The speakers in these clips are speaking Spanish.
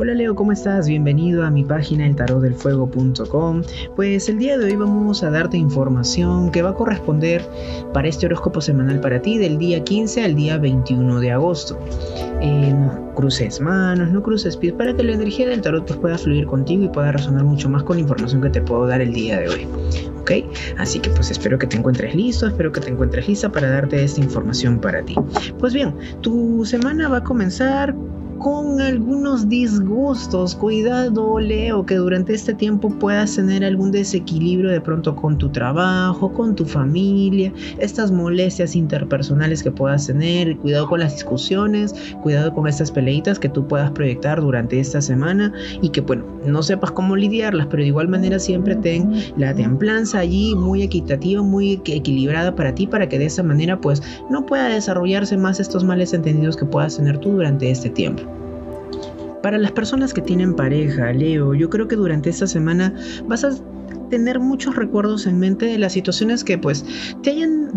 Hola Leo, ¿cómo estás? Bienvenido a mi página eltarotdelfuego.com. Pues el día de hoy vamos a darte información que va a corresponder para este horóscopo semanal para ti del día 15 al día 21 de agosto. Eh, no cruces manos, no cruces pies, para que la energía del tarot pueda fluir contigo y pueda resonar mucho más con la información que te puedo dar el día de hoy. ¿Ok? Así que pues espero que te encuentres listo, espero que te encuentres lista para darte esta información para ti. Pues bien, tu semana va a comenzar con algunos disgustos. Cuidado, Leo, que durante este tiempo puedas tener algún desequilibrio de pronto con tu trabajo, con tu familia, estas molestias interpersonales que puedas tener. Cuidado con las discusiones, cuidado con estas peleitas que tú puedas proyectar durante esta semana y que, bueno, no sepas cómo lidiarlas, pero de igual manera siempre ten la templanza allí muy equitativa, muy equilibrada para ti, para que de esa manera, pues, no pueda desarrollarse más estos males entendidos que puedas tener tú durante este tiempo. Para las personas que tienen pareja, Leo, yo creo que durante esta semana vas a tener muchos recuerdos en mente de las situaciones que pues te hayan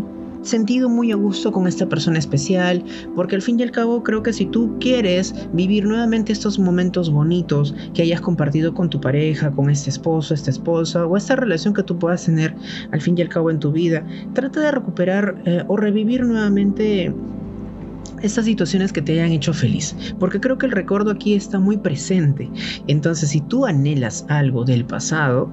sentido muy a gusto con esta persona especial, porque al fin y al cabo creo que si tú quieres vivir nuevamente estos momentos bonitos que hayas compartido con tu pareja, con este esposo, esta esposa o esta relación que tú puedas tener al fin y al cabo en tu vida, trata de recuperar eh, o revivir nuevamente estas situaciones que te hayan hecho feliz, porque creo que el recuerdo aquí está muy presente. Entonces, si tú anhelas algo del pasado,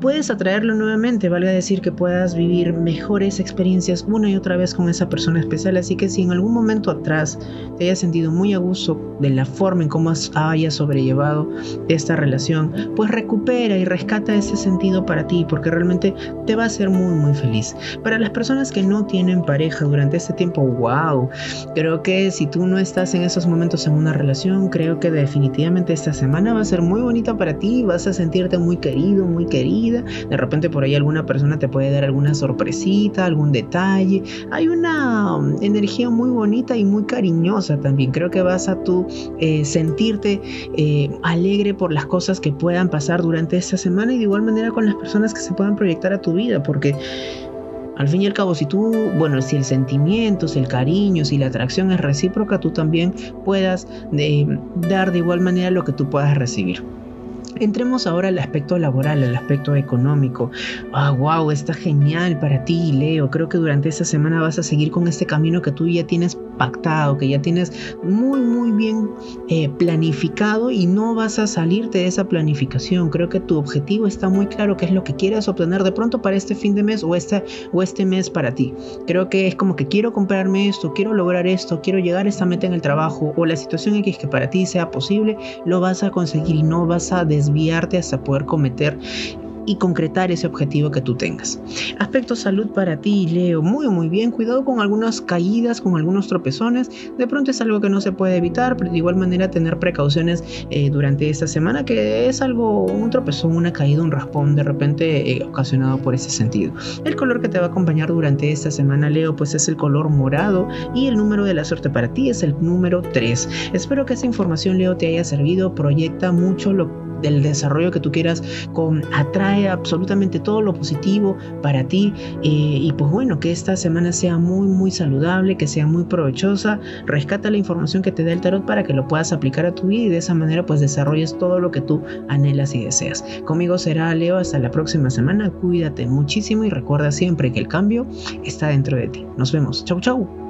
puedes atraerlo nuevamente, valga decir que puedas vivir mejores experiencias una y otra vez con esa persona especial. Así que si en algún momento atrás te hayas sentido muy a gusto de la forma en cómo hayas sobrellevado esta relación, pues recupera y rescata ese sentido para ti, porque realmente te va a hacer muy, muy feliz. Para las personas que no tienen pareja durante este tiempo, wow, creo que si tú no estás en esos momentos en una relación, creo que definitivamente esta semana va a ser muy bonita para ti, vas a sentirte muy querido, muy de repente por ahí alguna persona te puede dar alguna sorpresita, algún detalle. Hay una um, energía muy bonita y muy cariñosa también. Creo que vas a tú eh, sentirte eh, alegre por las cosas que puedan pasar durante esta semana y de igual manera con las personas que se puedan proyectar a tu vida, porque al fin y al cabo, si tú, bueno, si el sentimiento, si el cariño, si la atracción es recíproca, tú también puedas eh, dar de igual manera lo que tú puedas recibir. Entremos ahora al aspecto laboral, al aspecto económico. Ah, wow, está genial para ti, Leo. Creo que durante esta semana vas a seguir con este camino que tú ya tienes pactado, que ya tienes muy, muy bien eh, planificado y no vas a salirte de esa planificación. Creo que tu objetivo está muy claro, qué es lo que quieres obtener de pronto para este fin de mes o este, o este mes para ti. Creo que es como que quiero comprarme esto, quiero lograr esto, quiero llegar a esta meta en el trabajo o la situación X que para ti sea posible, lo vas a conseguir y no vas a desviarte hasta poder cometer y concretar ese objetivo que tú tengas. Aspecto salud para ti, Leo, muy muy bien, cuidado con algunas caídas, con algunos tropezones, de pronto es algo que no se puede evitar, pero de igual manera tener precauciones eh, durante esta semana, que es algo, un tropezón, una caída, un raspón de repente eh, ocasionado por ese sentido. El color que te va a acompañar durante esta semana, Leo, pues es el color morado y el número de la suerte para ti es el número 3. Espero que esta información, Leo, te haya servido, proyecta mucho lo del desarrollo que tú quieras, con, atrae absolutamente todo lo positivo para ti eh, y pues bueno, que esta semana sea muy muy saludable, que sea muy provechosa, rescata la información que te da el tarot para que lo puedas aplicar a tu vida y de esa manera pues desarrolles todo lo que tú anhelas y deseas. Conmigo será Leo, hasta la próxima semana, cuídate muchísimo y recuerda siempre que el cambio está dentro de ti. Nos vemos, chau chau.